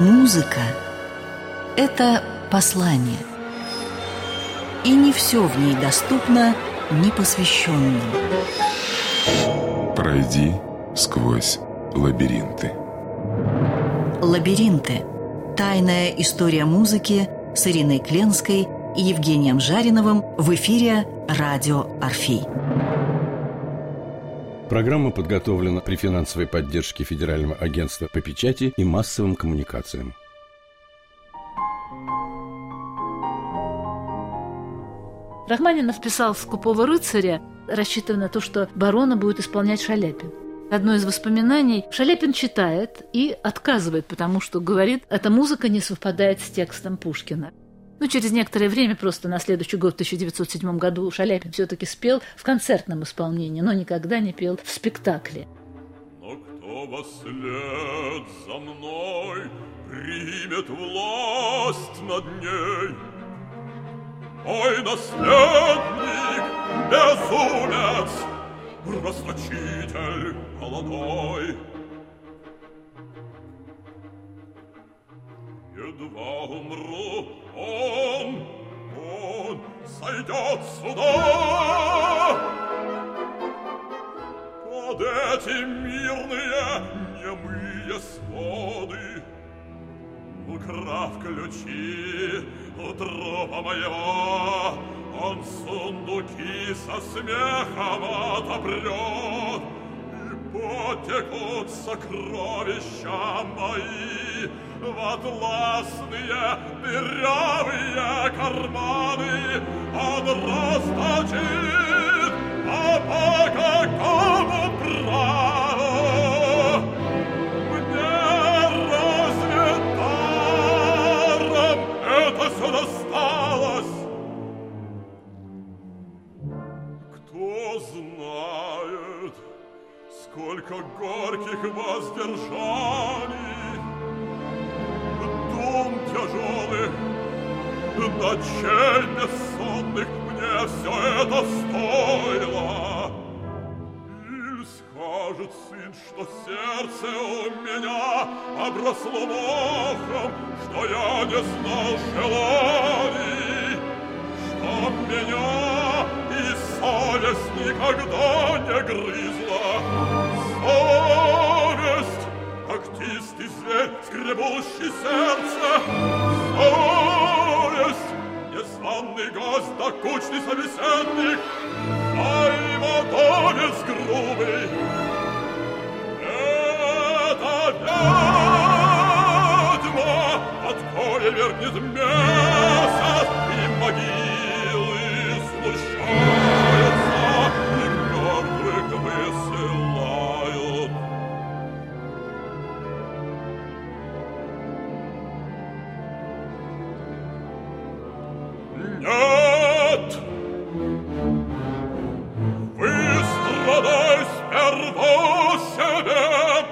Музыка – это послание. И не все в ней доступно непосвященным. Пройди сквозь лабиринты. Лабиринты. Тайная история музыки с Ириной Кленской и Евгением Жариновым в эфире «Радио Орфей». Программа подготовлена при финансовой поддержке Федерального агентства по печати и массовым коммуникациям. Рахманинов писал «Скупого рыцаря», рассчитывая на то, что барона будет исполнять Шаляпин. Одно из воспоминаний Шаляпин читает и отказывает, потому что говорит, эта музыка не совпадает с текстом Пушкина. Ну, через некоторое время, просто на следующий год, в 1907 году, Шаляпин все-таки спел в концертном исполнении, но никогда не пел в спектакле. Но кто во след за мной примет власть над ней? Мой наследник, безумец, расточитель молодой. Едва умру, он, он сойдет сюда. Под эти мирные немые своды, Украв ключи у трупа моего, Он сундуки со смехом отопрет, потекут сокровища мои в атласные дырявые карманы. Он расточит, а по какому праву? Мне разве даром это все досталось? Кто знает, Сколько горьких воздержаний, тяжелых, ночей бессонных Мне все это стоило. Иль скажет сын, что сердце у меня Обросло мохом, что я не знал желаний, Что меня и совесть никогда не грызла, когтистый зверь, скребущий сердце, совесть, незваный гость, докучный собеседник, взаимодавец грубый. Это ведьма, от кое вернет месяц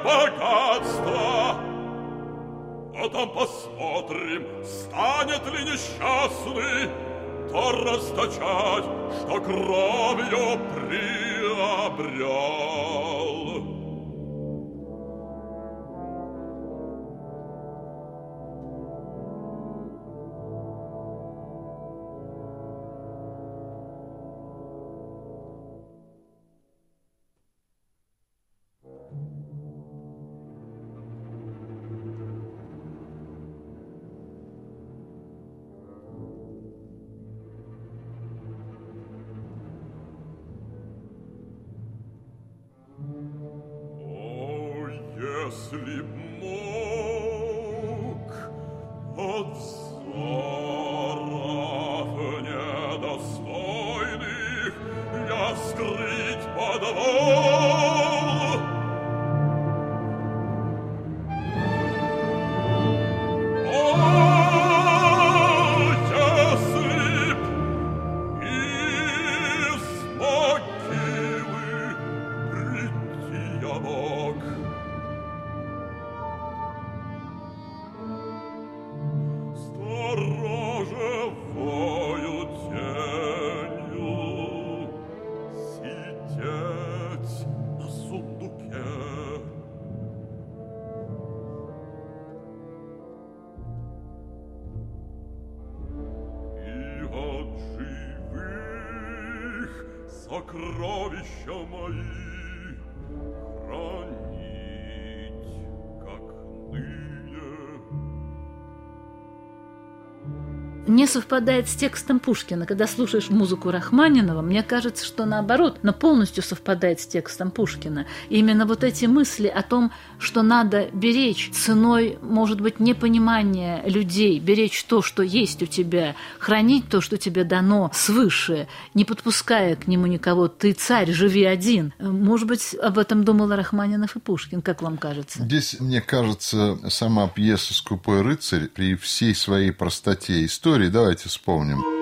богатство, Потом посмотрим, станет ли несчастный То расточать, что кровью приобрел. Не совпадает с текстом Пушкина. Когда слушаешь музыку Рахманинова, мне кажется, что наоборот, но полностью совпадает с текстом Пушкина. И именно вот эти мысли о том, что надо беречь ценой, может быть, непонимания людей, беречь то, что есть у тебя, хранить то, что тебе дано свыше, не подпуская к нему никого. Ты царь, живи один. Может быть, об этом думал Рахманинов и Пушкин, как вам кажется? Здесь, мне кажется, сама пьеса «Скупой рыцарь» при всей своей простоте истории, давайте вспомним.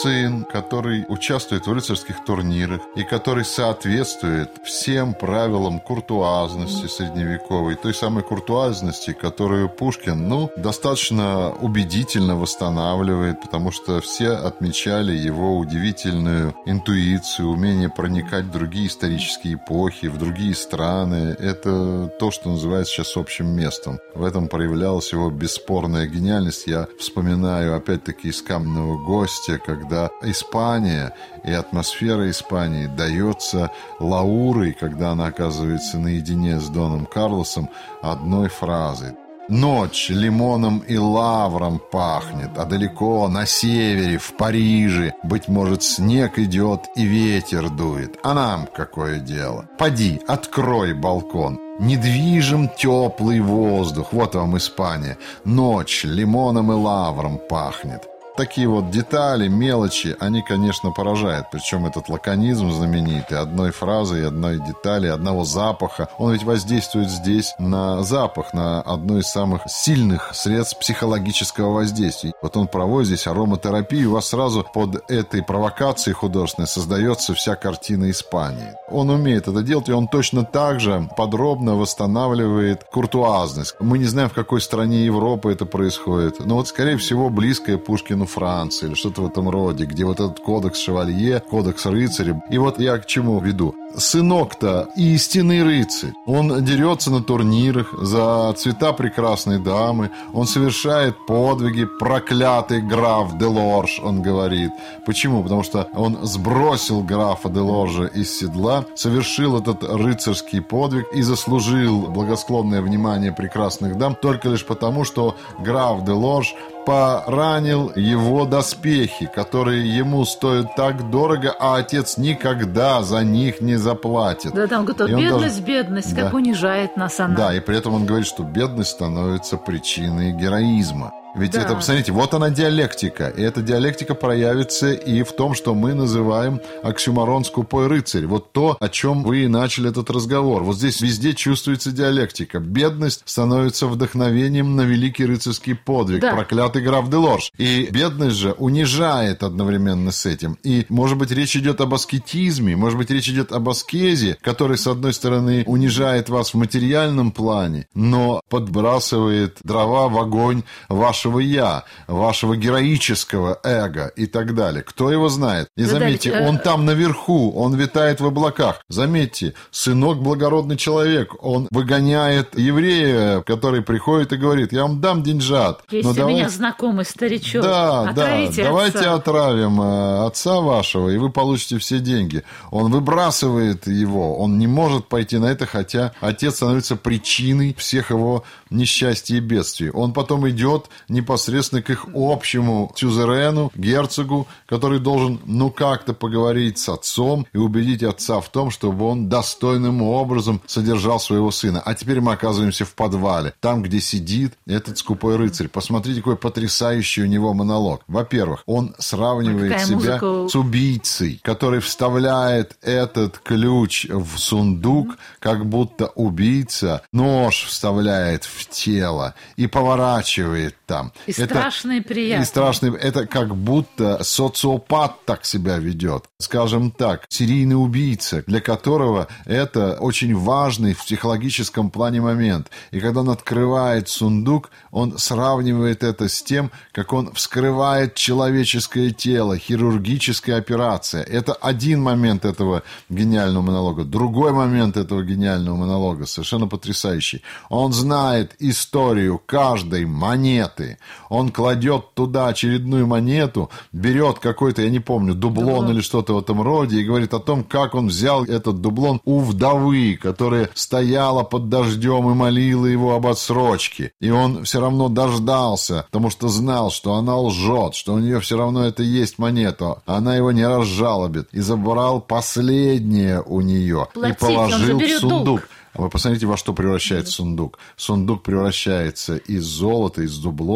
Сын, который участвует в рыцарских турнирах и который соответствует всем правилам куртуазности средневековой, той самой куртуазности, которую Пушкин, ну, достаточно убедительно восстанавливает, потому что все отмечали его удивительную интуицию, умение проникать в другие исторические эпохи, в другие страны. Это то, что называется сейчас общим местом. В этом проявлялась его бесспорная гениальность. Я вспоминаю, опять-таки, из «Каменного гостя», когда Испания и атмосфера Испании дается Лаурой, когда она оказывается наедине с Доном Карлосом, одной фразой. Ночь лимоном и лавром пахнет, а далеко, на севере, в Париже, быть может, снег идет и ветер дует. А нам какое дело? Поди, открой балкон. Недвижим теплый воздух, вот вам Испания. Ночь лимоном и лавром пахнет. Такие вот детали, мелочи, они, конечно, поражают. Причем этот лаконизм знаменитый, одной фразы и одной детали, одного запаха, он ведь воздействует здесь на запах, на одно из самых сильных средств психологического воздействия. Вот он проводит здесь ароматерапию, у вас сразу под этой провокацией художественной создается вся картина Испании. Он умеет это делать, и он точно так же подробно восстанавливает куртуазность. Мы не знаем, в какой стране Европы это происходит, но вот, скорее всего, близкое Пушкину Франции или что-то в этом роде, где вот этот кодекс шевалье, кодекс рыцаря. И вот я к чему веду. Сынок-то истинный рыцарь. Он дерется на турнирах за цвета прекрасной дамы. Он совершает подвиги. Проклятый граф Делорж, он говорит. Почему? Потому что он сбросил графа Делоржа из седла, совершил этот рыцарский подвиг и заслужил благосклонное внимание прекрасных дам только лишь потому, что граф Делорж поранил его доспехи, которые ему стоят так дорого, а отец никогда за них не заплатит. Да, там говорит, бедность, даже- бедность, Да. как унижает нас она. Да, и при этом он говорит, что бедность становится причиной героизма. Ведь Да. это, посмотрите, вот она диалектика. И эта диалектика проявится и в том, что мы называем оксюмарон скупой рыцарь. Вот то, о чем вы и начали этот разговор. Вот здесь везде чувствуется диалектика. Бедность становится вдохновением на великий рыцарский подвиг. Да. Проклятый граф Делорж. И бедность же унижает одновременно с этим. И, может быть, речь идет об аскетизме, может быть, речь идет об аскезе, который, с одной стороны, унижает вас в материальном плане, но подбрасывает дрова в огонь вашего «я», вашего героического эго и так далее. Кто его знает? И Да, заметьте, э, он там наверху, он витает в облаках. Заметьте, сынок благородный человек, он выгоняет еврея, который приходит и говорит, я вам дам деньжат. Есть но у давай- меня знакомый старичок. да, да, Отравите давайте отца. отравим э, отца вашего, и вы получите все деньги. Он выбрасывает его, он не может пойти на это, хотя отец становится причиной всех его несчастья и бедствий. Он потом идет непосредственно к их общему сюзерену, герцогу, который должен, ну, как-то поговорить с отцом и убедить отца в том, чтобы он достойным образом содержал своего сына. А теперь мы оказываемся в подвале, там, где сидит этот скупой рыцарь. Посмотрите, какой потрясающий у него монолог. Во-первых, он сравнивает Какая себя музыка. с убийцей, который вставляет этот ключ в сундук, как будто убийца нож вставляет в тело и поворачивает там. И страшно, и приятно. И страшно. Это как будто социопат так себя ведет. Скажем так, серийный убийца, для которого это очень важный в психологическом плане момент. И когда он открывает сундук, он сравнивает это с тем, как он вскрывает человеческое тело, хирургическая операция. Это один момент этого гениального монолога. Другой момент этого гениального монолога, совершенно потрясающий. Он знает историю каждой монеты, Он кладет туда очередную монету, берет какой-то, я не помню, дублон, дублон. или что-то в этом роде, и говорит о том, как он взял этот дублон у вдовы, которая стояла под дождем и молила его об отсрочке. И он все равно дождался, потому что знал, что она лжет, что у нее все равно это есть монета. Она его не разжалобит. И забрал последнее у нее. Платить, и положил в сундук. Долг. А вы посмотрите, во что превращается сундук. Сундук превращается из золота, из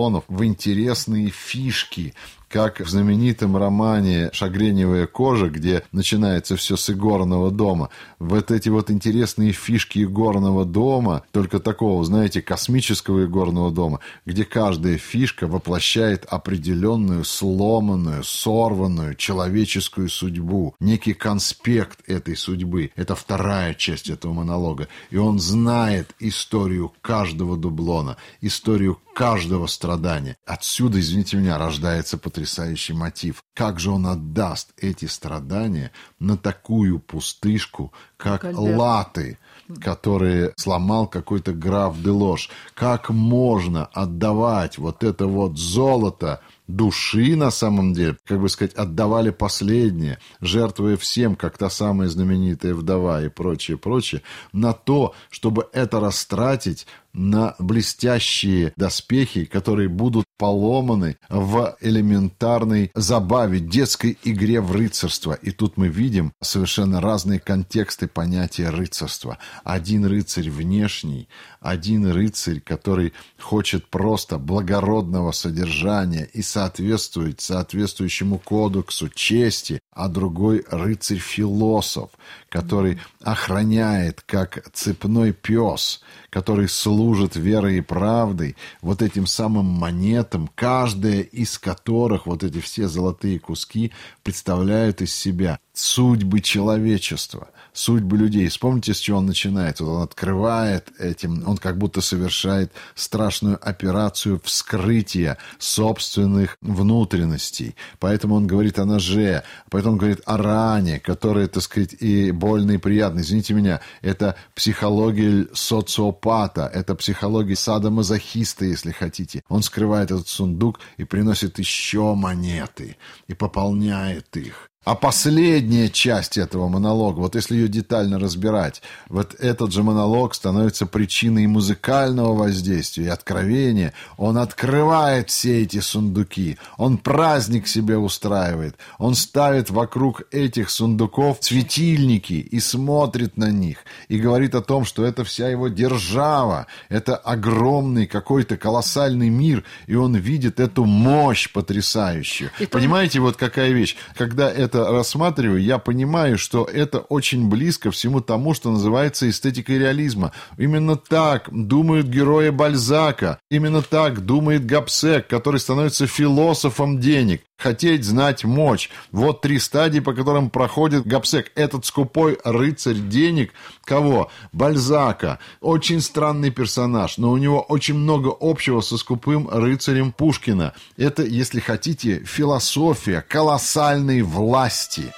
дублонов в интересные фишки, как в знаменитом романе «Шагреневая кожа», где начинается все с игорного дома. Вот эти вот интересные фишки игорного дома, только такого, знаете, космического игорного дома, где каждая фишка воплощает определенную сломанную, сорванную человеческую судьбу, некий конспект этой судьбы. Это вторая часть этого монолога. И он знает историю каждого дублона, историю каждого страдания. Отсюда, извините меня, рождается потрясающий мотив. Как же он отдаст эти страдания на такую пустышку, как латы, которые сломал какой-то граф Делош. Как можно отдавать вот это вот золото души на самом деле, как бы сказать, отдавали последнее, жертвуя всем, как та самая знаменитая вдова и прочее, прочее, на то, чтобы это растратить на блестящие доспехи, которые будут поломаны в элементарной забаве, детской игре в рыцарство. И тут мы видим совершенно разные контексты понятия рыцарства. Один рыцарь внешний, один рыцарь, который хочет просто благородного содержания и соответствует соответствующему кодексу чести, а другой рыцарь-философ, который охраняет, как цепной пес, который служит верой и правдой, вот этим самым монетам, каждая из которых, вот эти все золотые куски, представляют из себя судьбы человечества, судьбы людей. Вспомните, с чего он начинает. Вот он открывает этим, он как будто совершает страшную операцию вскрытия собственных внутренностей. Поэтому он говорит о ноже, поэтому он говорит о ране, которая, так сказать, и больно, и приятно. Извините меня, это психология социопата, это психология садомазохиста, если хотите. Он скрывает этот сундук и приносит еще монеты и пополняет их. А последняя часть этого монолога, вот если ее детально разбирать, вот этот же монолог становится причиной музыкального воздействия и откровения. Он открывает все эти сундуки, он праздник себе устраивает, он ставит вокруг этих сундуков светильники и смотрит на них, и говорит о том, что это вся его держава, это огромный какой-то колоссальный мир, и он видит эту мощь потрясающую. И Понимаете, вот какая вещь, когда это это рассматриваю, я понимаю, что это очень близко всему тому, что называется эстетикой реализма. Именно так думают герои Бальзака. Именно так думает Гапсек, который становится философом денег. Хотеть, знать, мочь. Вот три стадии, по которым проходит Гапсек. Этот скупой рыцарь денег. Кого? Бальзака. Очень странный персонаж, но у него очень много общего со скупым рыцарем Пушкина. Это, если хотите, философия колоссальной власти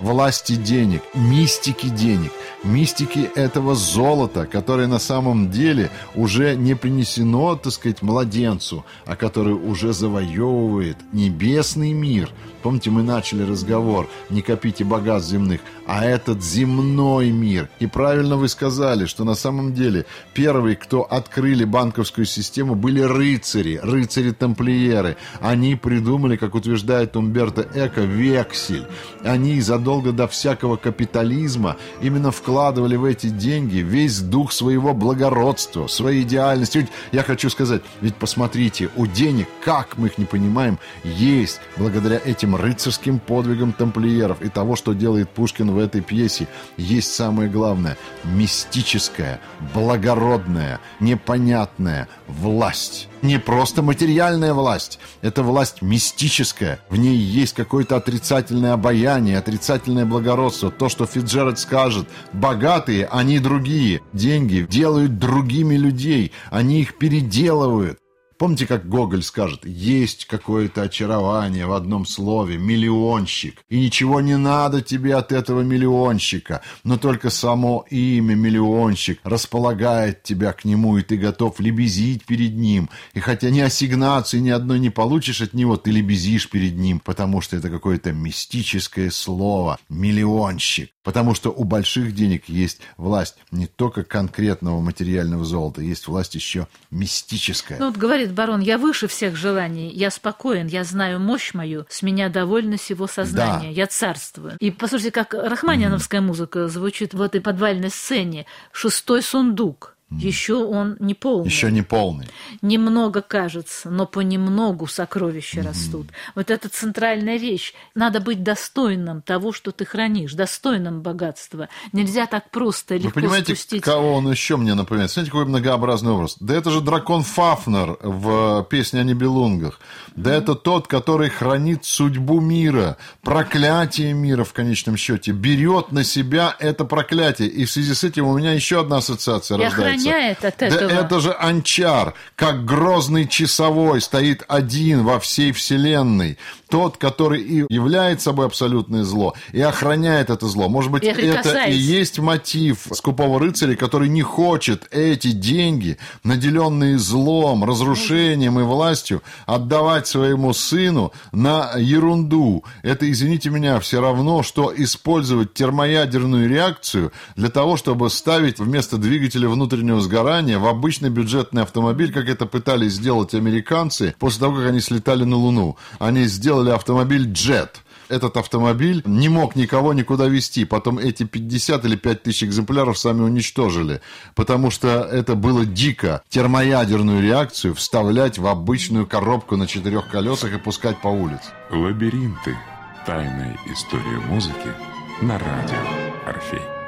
власти денег, мистики денег, мистики этого золота, которое на самом деле уже не принесено, так сказать, младенцу, а которое уже завоевывает небесный мир. Помните, мы начали разговор «Не копите богатств земных», а этот земной мир. И правильно вы сказали, что на самом деле первые, кто открыли банковскую систему, были рыцари, рыцари-тамплиеры. Они придумали, как утверждает Умберто Эко, вексель. Они задолго до всякого капитализма именно вкладывали в эти деньги весь дух своего благородства, своей идеальности. Ведь я хочу сказать, ведь посмотрите, у денег, как мы их не понимаем, есть благодаря этим рыцарским подвигам тамплиеров и того, что делает Пушкин в этой пьесе есть самое главное – мистическая, благородная, непонятная власть. Не просто материальная власть, это власть мистическая. В ней есть какое-то отрицательное обаяние, отрицательное благородство. То, что Фиджеральд скажет, богатые, они другие. Деньги делают другими людей, они их переделывают Помните, как Гоголь скажет, есть какое-то очарование в одном слове, миллионщик, и ничего не надо тебе от этого миллионщика, но только само имя миллионщик располагает тебя к нему, и ты готов лебезить перед ним. И хотя ни ассигнации ни одной не получишь от него, ты лебезишь перед ним, потому что это какое-то мистическое слово, миллионщик. Потому что у больших денег есть власть не только конкретного материального золота, есть власть еще мистическая. Ну вот говорит барон, я выше всех желаний, я спокоен, я знаю мощь мою, с меня довольно всего сознания, Да. я царствую. И послушайте, как рахманиновская музыка звучит в этой подвальной сцене. Шестой сундук. Еще он не полный. Еще не полный. Немного кажется, но понемногу сокровища растут. Вот это центральная вещь. Надо быть достойным того, что ты хранишь, достойным богатства. Нельзя так просто Вы легко понимаете, спустить. кого он еще мне напоминает? Смотрите, какой многообразный образ. Да это же дракон Фафнер в песне о Нибелунгах. Да это тот, который хранит судьбу мира, проклятие мира в конечном счете, берет на себя это проклятие. И в связи с этим у меня еще одна ассоциация рождается. Охраняет от Да этого. это же Анчар, как грозный часовой, стоит один во всей вселенной. Тот, который и является собой абсолютное зло, и охраняет это зло. Может быть, это и есть мотив скупого рыцаря, который не хочет эти деньги, наделенные злом, разрушением и властью, отдавать своему сыну на ерунду. Это, извините меня, все равно, что использовать термоядерную реакцию для того, чтобы ставить вместо двигателя внутреннего сгорания в обычный бюджетный автомобиль, как это пытались сделать американцы после того, как они слетали на Луну. Они сделали автомобиль «Джет». Этот автомобиль не мог никого никуда везти. Потом эти 50 или 5 тысяч экземпляров сами уничтожили. Потому что это было дико. Термоядерную реакцию вставлять в обычную коробку на четырех колесах и пускать по улице. Лабиринты. Тайная история музыки на радио Орфей.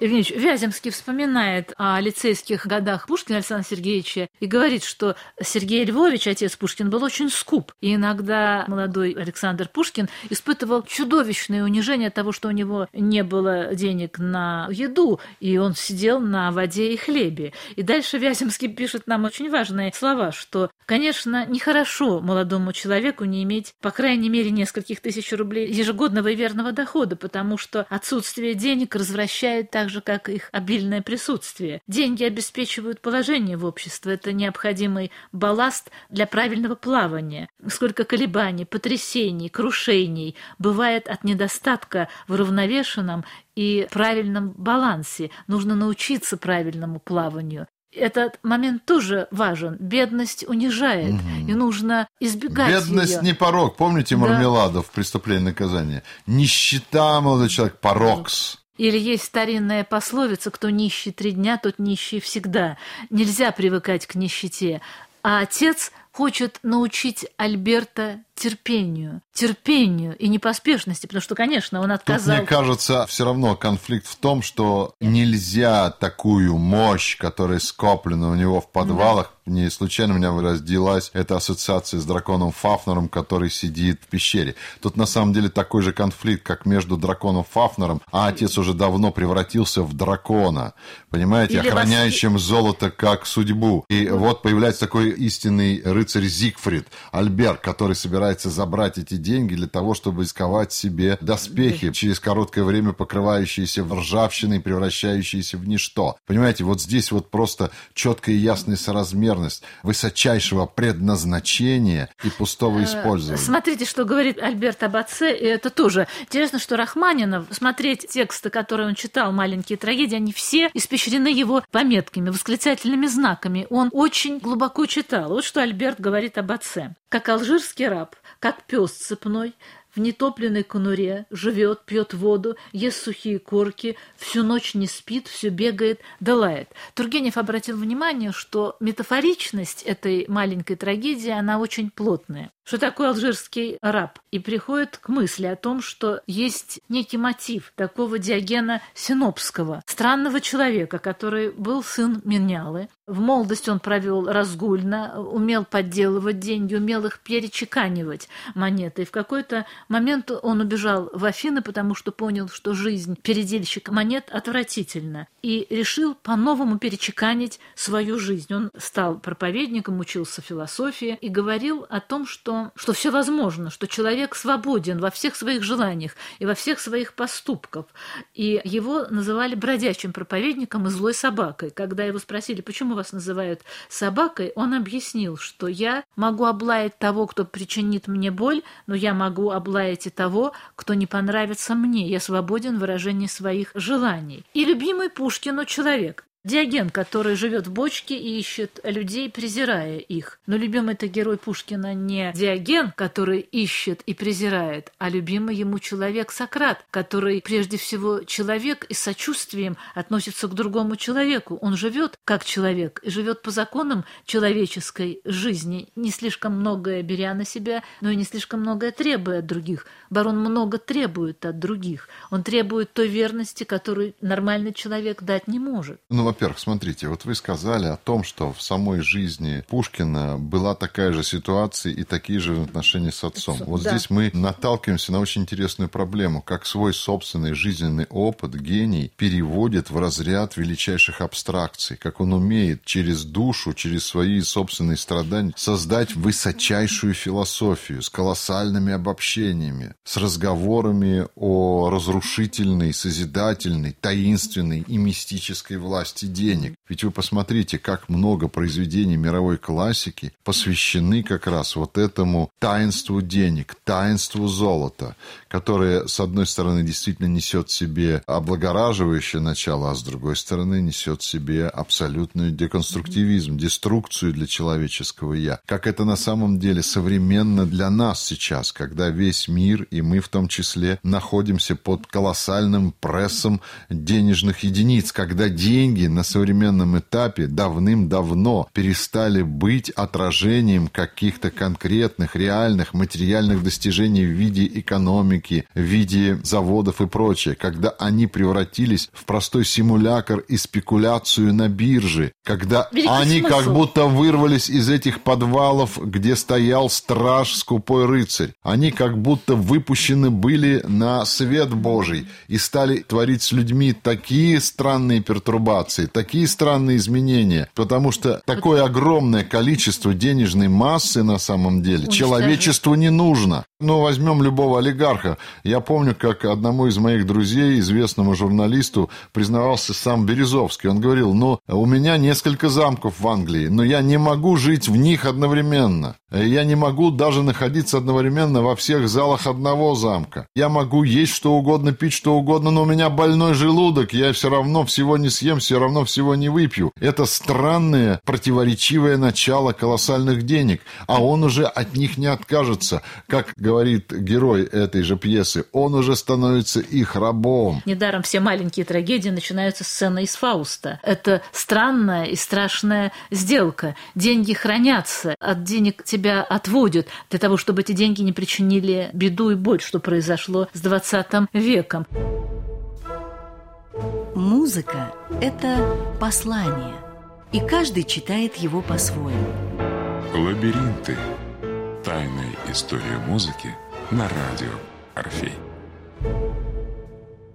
Евгеньевич Вяземский вспоминает о лицейских годах Пушкина Александра Сергеевича и говорит, что Сергей Львович, отец Пушкин, был очень скуп. И иногда молодой Александр Пушкин испытывал чудовищное унижение от того, что у него не было денег на еду, и он сидел на воде и хлебе. И дальше Вяземский пишет нам очень важные слова, что, конечно, нехорошо молодому человеку не иметь, по крайней мере, нескольких тысяч рублей ежегодного и верного дохода, потому что отсутствие денег развращает так же, как их обильное присутствие. Деньги обеспечивают положение в обществе. Это необходимый балласт для правильного плавания. Сколько колебаний, потрясений, крушений бывает от недостатка в уравновешенном и правильном балансе. Нужно научиться правильному плаванию. Этот момент тоже важен. Бедность унижает, и нужно избегать Бедность её. не порог. Помните Да. Мармеладов в «Преступление и наказание»? Нищета, молодой человек, порокс. Или есть старинная пословица «Кто нищий три дня, тот нищий всегда». Нельзя привыкать к нищете. А отец хочет научить Альберта терпению. Терпению и непоспешности, потому что, конечно, он Тут, отказал... мне кажется, все равно конфликт в том, что нельзя такую мощь, которая скоплена у него в подвалах, не случайно у меня родилась эта ассоциация с драконом Фафнером, который сидит в пещере. Тут на самом деле такой же конфликт, как между драконом Фафнером, а отец уже давно превратился в дракона, понимаете, Или охраняющим золото как судьбу. И вот появляется такой истинный рыцарь Зигфрид, Альберт, который собирается забрать эти деньги для того, чтобы исковать себе доспехи, через короткое время покрывающиеся ржавчиной, превращающиеся в ничто. Понимаете, вот здесь вот просто четкая и ясная соразмерность высочайшего предназначения и пустого использования. Смотрите, что говорит Альберт об отце, и это тоже. Интересно, что Рахманинов, смотреть тексты, которые он читал, «Маленькие трагедии», они все испещрены его пометками, восклицательными знаками. Он очень глубоко читал. Вот что Альберт говорит об отце. «Как алжирский раб, как пес цепной, в нетопленной конуре, живет, пьет воду, ест сухие корки, всю ночь не спит, все бегает, да лает. Тургенев обратил внимание, что метафоричность этой маленькой трагедии, она очень плотная. Что такое алжирский раб? И приходит к мысли о том, что есть некий мотив такого Диогена Синопского, странного человека, который был сын Менялы, В молодости он провел разгульно, умел подделывать деньги, умел их перечеканивать монеты. И в какой-то момент он убежал в Афины, потому что понял, что жизнь передельщика монет отвратительна. И решил по-новому перечеканить свою жизнь. Он стал проповедником, учился философии и говорил о том, что, что все возможно, что человек свободен во всех своих желаниях и во всех своих поступках. И его называли бродячим проповедником и злой собакой. Когда его спросили, почему вас называют собакой, он объяснил, что я могу облаять того, кто причинит мне боль, но я могу облаять и того, кто не понравится мне. Я свободен в выражении своих желаний. И любимый Пушкину человек. Диоген, который живет в бочке и ищет людей, презирая их. Но любимый это герой Пушкина не Диоген, который ищет и презирает, а любимый ему человек Сократ, который прежде всего человек и сочувствием относится к другому человеку. Он живет как человек и живет по законам человеческой жизни, не слишком многое беря на себя, но и не слишком многое требуя от других. Барон много требует от других. Он требует той верности, которую нормальный человек дать не может. Ну, во-первых, смотрите, вот вы сказали о том, что в самой жизни Пушкина была такая же ситуация и такие же отношения с отцом. Вот да. здесь мы наталкиваемся на очень интересную проблему, как свой собственный жизненный опыт гений переводит в разряд величайших абстракций, как он умеет через душу, через свои собственные страдания создать высочайшую философию с колоссальными обобщениями, с разговорами о разрушительной, созидательной, таинственной и мистической власти денег. Ведь вы посмотрите, как много произведений мировой классики посвящены как раз вот этому таинству денег, таинству золота, которое, с одной стороны, действительно несет в себе облагораживающее начало, а с другой стороны, несет в себе абсолютный деконструктивизм, деструкцию для человеческого «я». Как это на самом деле современно для нас сейчас, когда весь мир, и мы в том числе, находимся под колоссальным прессом денежных единиц, когда деньги на современном этапе давным-давно перестали быть отражением каких-то конкретных, реальных, материальных достижений в виде экономики, в виде заводов и прочее, когда они превратились в простой симулятор и спекуляцию на бирже, когда Великий они как смысл. будто вырвались из этих подвалов, где стоял страж, скупой рыцарь. Они как будто выпущены были на свет Божий и стали творить с людьми такие странные пертурбации, такие странные изменения, потому что такое огромное количество денежной массы на самом деле Уничтожить. человечеству не нужно. Ну, возьмем любого олигарха. Я помню, как одному из моих друзей, известному журналисту, признавался сам Березовский. Он говорил, ну, у меня несколько замков в Англии, но я не могу жить в них одновременно. Я не могу даже находиться одновременно во всех залах одного замка. Я могу есть что угодно, пить что угодно, но у меня больной желудок, я все равно всего не съем, все равно всего не выпью. Это странное, противоречивое начало колоссальных денег, а он уже от них не откажется. Как говорит герой этой же пьесы, он уже становится их рабом. Недаром все маленькие трагедии начинаются с сцены из Фауста. Это странная и страшная сделка. Деньги хранятся, от денег тебя отводят для того, чтобы эти деньги не причинили беду и боль, что произошло с 20 веком. Музыка – это послание, и каждый читает его по-своему. Лабиринты. Тайная история музыки на радио Орфей.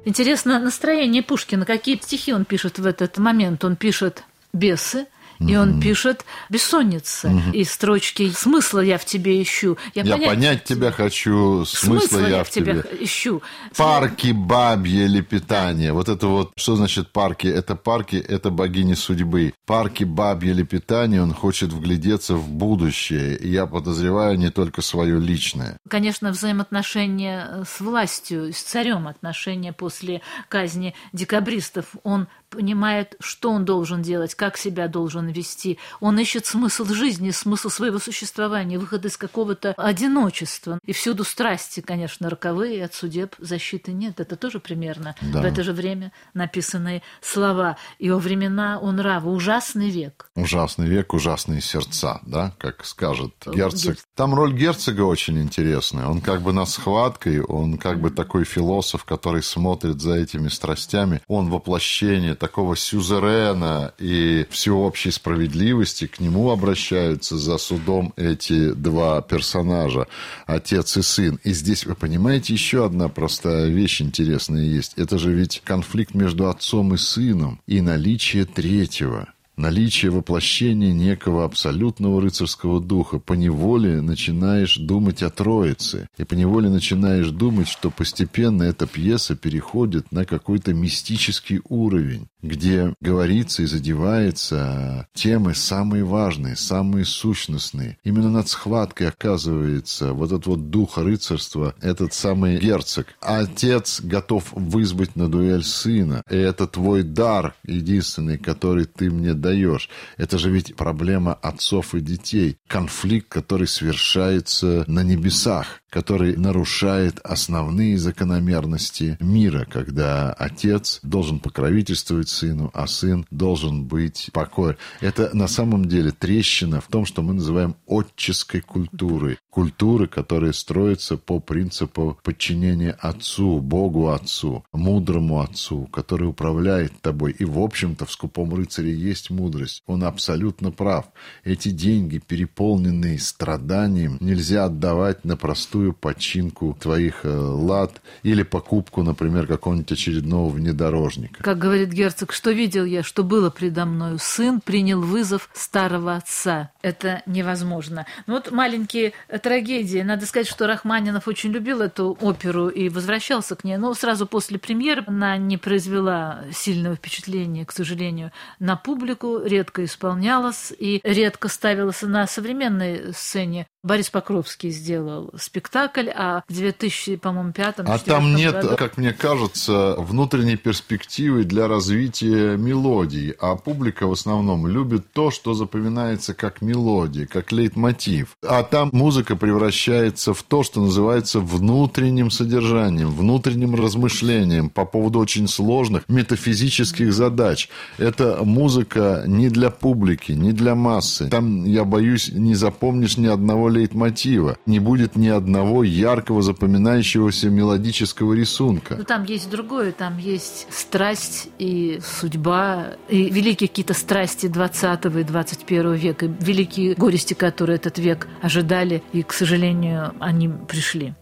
Интересно настроение Пушкина. Какие стихи он пишет в этот момент? Он пишет «Бесы», и он пишет «Бессонница». И строчки «Смысла я в тебе ищу». Я понять тебя хочу, смысла я в тебе. ищу. Парки бабье лепетание. Вот это вот, что значит парки? Это парки, это богини судьбы. Парки бабье лепетание, он хочет вглядеться в будущее. И я подозреваю не только свое личное. Конечно, взаимоотношения с властью, с царем, отношения после казни декабристов. Он понимает, что он должен делать, как себя должен вести. Он ищет смысл жизни, смысл своего существования, выход из какого-то одиночества. И всюду страсти, конечно, роковые, от судеб защиты нет. Это тоже примерно Да. в это же время написанные слова. И во времена он нрава, ужасный век. Ужасный век, ужасные сердца, да, как скажет герцог. Герцог. Там роль герцога очень интересная. Он как бы на схваткой, он как бы такой философ, который смотрит за этими страстями. Он воплощение такого сюзерена и всеобщей справедливости к нему обращаются за судом эти два персонажа, отец и сын. И здесь, вы понимаете, еще одна простая вещь интересная есть. Это же ведь конфликт между отцом и сыном и наличие третьего – наличие воплощения некого абсолютного рыцарского духа, поневоле начинаешь думать о Троице. И поневоле начинаешь думать, что постепенно эта пьеса переходит на какой-то мистический уровень, где говорится и задевается темы самые важные, самые сущностные. Именно над схваткой оказывается вот этот вот дух рыцарства, этот самый герцог. Отец готов вызвать на дуэль сына. И это твой дар единственный, который ты мне даешь. Это же ведь проблема отцов и детей. Конфликт, который совершается на небесах, который нарушает основные закономерности мира, когда отец должен покровительствовать сыну, а сын должен быть покой. Это на самом деле трещина в том, что мы называем отческой культурой. Культуры, которая строится по принципу подчинения отцу, Богу отцу, мудрому отцу, который управляет тобой. И, в общем-то, в скупом рыцаре есть мудрость. Он абсолютно прав. Эти деньги, переполненные страданием, нельзя отдавать на простую починку твоих э, лад или покупку, например, какого-нибудь очередного внедорожника. Как говорит герцог, что видел я, что было предо мною. Сын принял вызов старого отца. Это невозможно. Ну вот маленькие трагедии. Надо сказать, что Рахманинов очень любил эту оперу и возвращался к ней. Но сразу после премьеры она не произвела сильного впечатления, к сожалению, на публику, редко исполнялась и редко ставилась на современной сцене. Борис Покровский сделал спектакль, а в 2000, по-моему, пятом А там нет, году... как мне кажется, внутренней перспективы для развития мелодий. А публика в основном любит то, что запоминается как мелодия, как лейтмотив. А там музыка превращается в то, что называется внутренним содержанием, внутренним размышлением по поводу очень сложных метафизических задач. Это музыка не для публики, не для массы. Там, я боюсь, не запомнишь ни одного лейтмотива. Не будет ни одного яркого запоминающегося мелодического рисунка. Но там есть другое, там есть страсть и судьба, и великие какие-то страсти 20 и 21 века, великие горести, которые этот век ожидали, и, к сожалению, они пришли.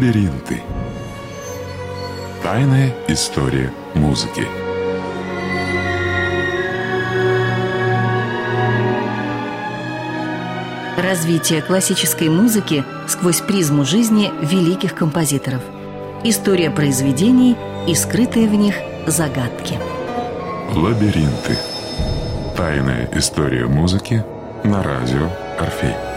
Лабиринты. Тайная история музыки. Развитие классической музыки сквозь призму жизни великих композиторов. История произведений и скрытые в них загадки. Лабиринты. Тайная история музыки на радио Орфей.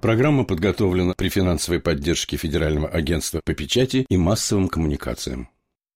Программа подготовлена при финансовой поддержке Федерального агентства по печати и массовым коммуникациям.